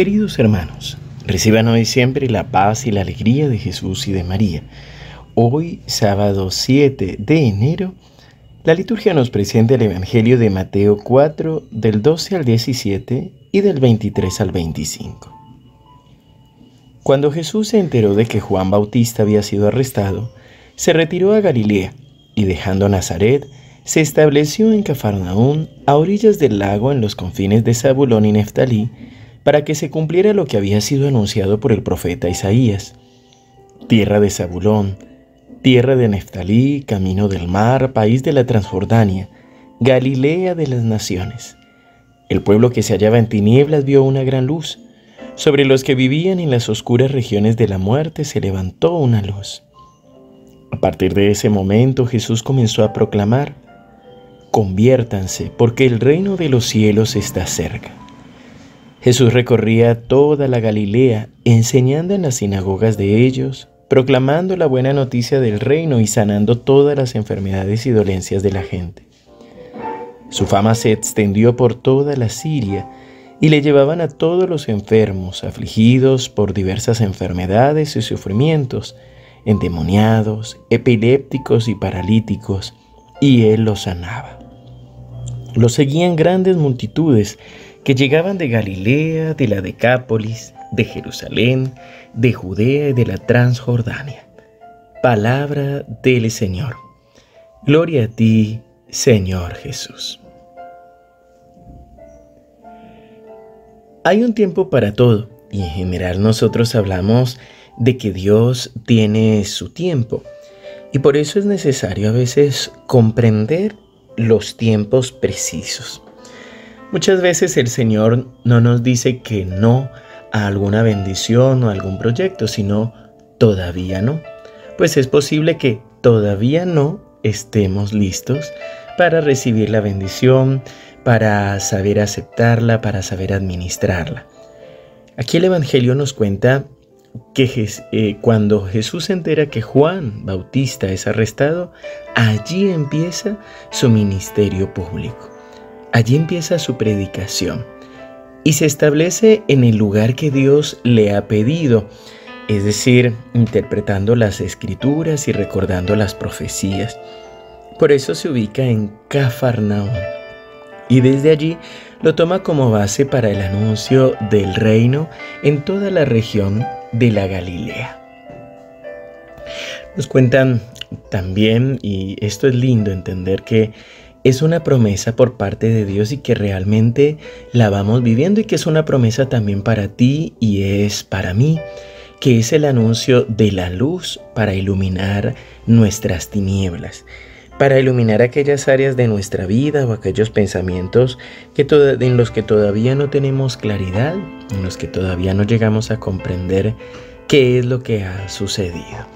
Queridos hermanos, reciban hoy siempre la paz y la alegría de Jesús y de María. Hoy, sábado 7 de enero, la liturgia nos presenta el Evangelio de Mateo 4 del 12 al 17 y del 23 al 25. Cuando Jesús se enteró de que Juan Bautista había sido arrestado, se retiró a Galilea y dejando Nazaret, se estableció en Cafarnaún, a orillas del lago en los confines de Zabulón y Neftalí, para que se cumpliera lo que había sido anunciado por el profeta Isaías. Tierra de Zabulón, tierra de Neftalí, camino del mar, país de la Transjordania, Galilea de las naciones. El pueblo que se hallaba en tinieblas vio una gran luz. Sobre los que vivían en las oscuras regiones de la muerte se levantó una luz. A partir de ese momento Jesús comenzó a proclamar, conviértanse porque el reino de los cielos está cerca. Jesús recorría toda la Galilea, enseñando en las sinagogas de ellos, proclamando la buena noticia del reino y sanando todas las enfermedades y dolencias de la gente. Su fama se extendió por toda la Siria y le llevaban a todos los enfermos, afligidos por diversas enfermedades y sufrimientos, endemoniados, epilépticos y paralíticos, y él los sanaba. Lo seguían grandes multitudes que llegaban de Galilea, de la Decápolis, de Jerusalén, de Judea y de la Transjordania. Palabra del Señor. Gloria a ti, Señor Jesús. Hay un tiempo para todo y en general nosotros hablamos de que Dios tiene su tiempo y por eso es necesario a veces comprender los tiempos precisos. Muchas veces el Señor no nos dice que no a alguna bendición o algún proyecto, sino todavía no. Pues es posible que todavía no estemos listos para recibir la bendición, para saber aceptarla, para saber administrarla. Aquí el Evangelio nos cuenta que eh, cuando Jesús se entera que Juan Bautista es arrestado, allí empieza su ministerio público. Allí empieza su predicación y se establece en el lugar que Dios le ha pedido, es decir, interpretando las escrituras y recordando las profecías. Por eso se ubica en Cafarnaum y desde allí lo toma como base para el anuncio del reino en toda la región de la Galilea. Nos cuentan también, y esto es lindo entender que es una promesa por parte de Dios y que realmente la vamos viviendo y que es una promesa también para ti y es para mí, que es el anuncio de la luz para iluminar nuestras tinieblas, para iluminar aquellas áreas de nuestra vida o aquellos pensamientos que en los que todavía no tenemos claridad, en los que todavía no llegamos a comprender qué es lo que ha sucedido.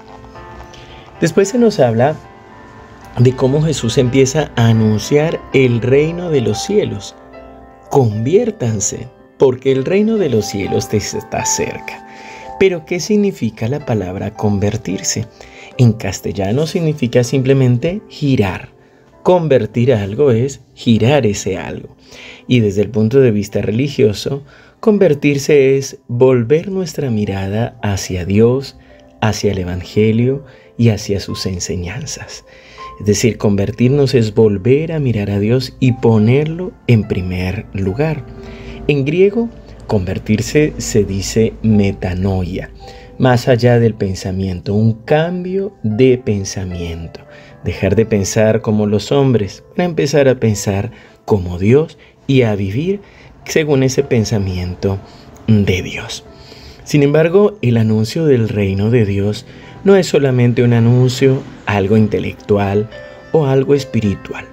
Después se nos habla de cómo Jesús empieza a anunciar el reino de los cielos. Conviértanse, porque el reino de los cielos está cerca. Pero, ¿qué significa la palabra convertirse? En castellano significa simplemente girar. Convertir algo es girar ese algo. Y desde el punto de vista religioso, convertirse es volver nuestra mirada hacia Dios, hacia el Evangelio y hacia sus enseñanzas. Es decir, convertirnos es volver a mirar a Dios y ponerlo en primer lugar. En griego, convertirse se dice metanoia, más allá del pensamiento, un cambio de pensamiento. Dejar de pensar como los hombres para empezar a pensar como Dios y a vivir según ese pensamiento de Dios. Sin embargo, el anuncio del reino de Dios no es solamente un anuncio, algo intelectual o algo espiritual.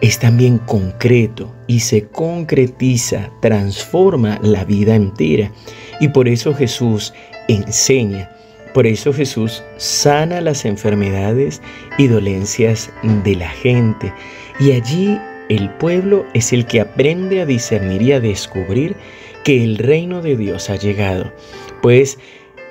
Es también concreto y se concretiza, transforma la vida entera. Y por eso Jesús enseña, por eso Jesús sana las enfermedades y dolencias de la gente. Y allí el pueblo es el que aprende a discernir y a descubrir que el reino de Dios ha llegado. Pues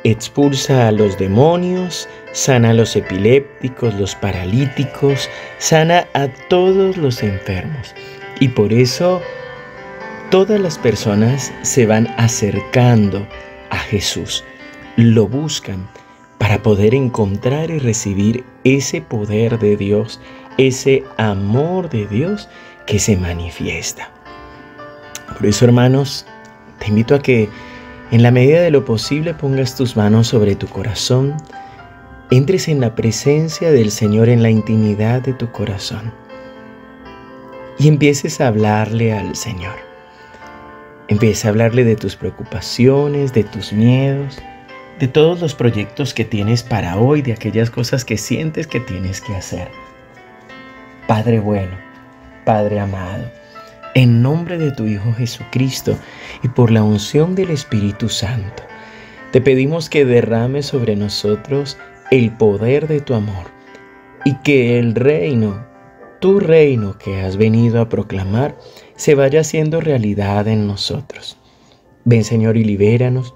expulsa a los demonios, sana a los epilépticos, los paralíticos, sana a todos los enfermos. Y por eso todas las personas se van acercando a Jesús, lo buscan para poder encontrar y recibir ese poder de Dios, ese amor de Dios que se manifiesta. Por eso, hermanos, te invito a que en la medida de lo posible pongas tus manos sobre tu corazón, entres en la presencia del Señor en la intimidad de tu corazón y empieces a hablarle al Señor. Empieza a hablarle de tus preocupaciones, de tus miedos, de todos los proyectos que tienes para hoy, de aquellas cosas que sientes que tienes que hacer. Padre bueno, Padre amado, en nombre de tu Hijo Jesucristo y por la unción del Espíritu Santo, te pedimos que derrame sobre nosotros el poder de tu amor y que el reino, tu reino que has venido a proclamar, se vaya haciendo realidad en nosotros. Ven Señor y libéranos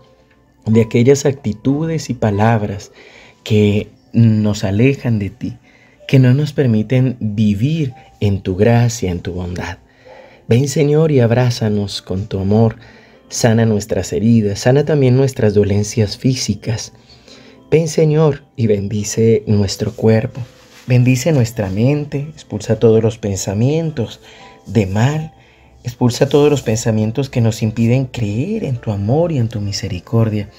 de aquellas actitudes y palabras que nos alejan de ti, que no nos permiten vivir en tu gracia, en tu bondad. Ven Señor y abrázanos con tu amor, sana nuestras heridas, sana también nuestras dolencias físicas. Ven Señor y bendice nuestro cuerpo, bendice nuestra mente, expulsa todos los pensamientos de mal Expulsa todos los pensamientos que nos impiden creer en tu amor y en tu misericordia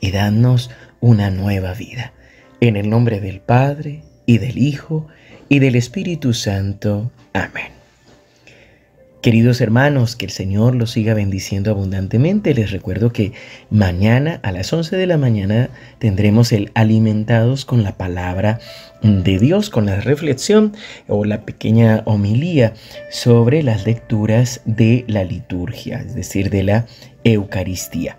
y danos una nueva vida. En el nombre del Padre y del Hijo y del Espíritu Santo. Amén. Queridos hermanos, que el Señor los siga bendiciendo abundantemente. Les recuerdo que mañana a las 11 de la mañana tendremos el alimentados con la palabra de Dios, con la reflexión o la pequeña homilía sobre las lecturas de la liturgia, es decir, de la Eucaristía.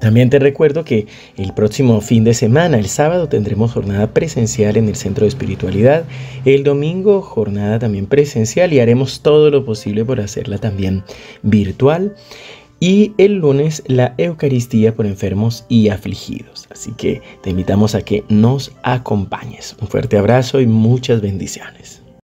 También te recuerdo que el próximo fin de semana, el sábado, tendremos jornada presencial en el Centro de Espiritualidad. El domingo, jornada también presencial y haremos todo lo posible por hacerla también virtual. Y el lunes, la Eucaristía por enfermos y afligidos. Así que te invitamos a que nos acompañes. Un fuerte abrazo y muchas bendiciones.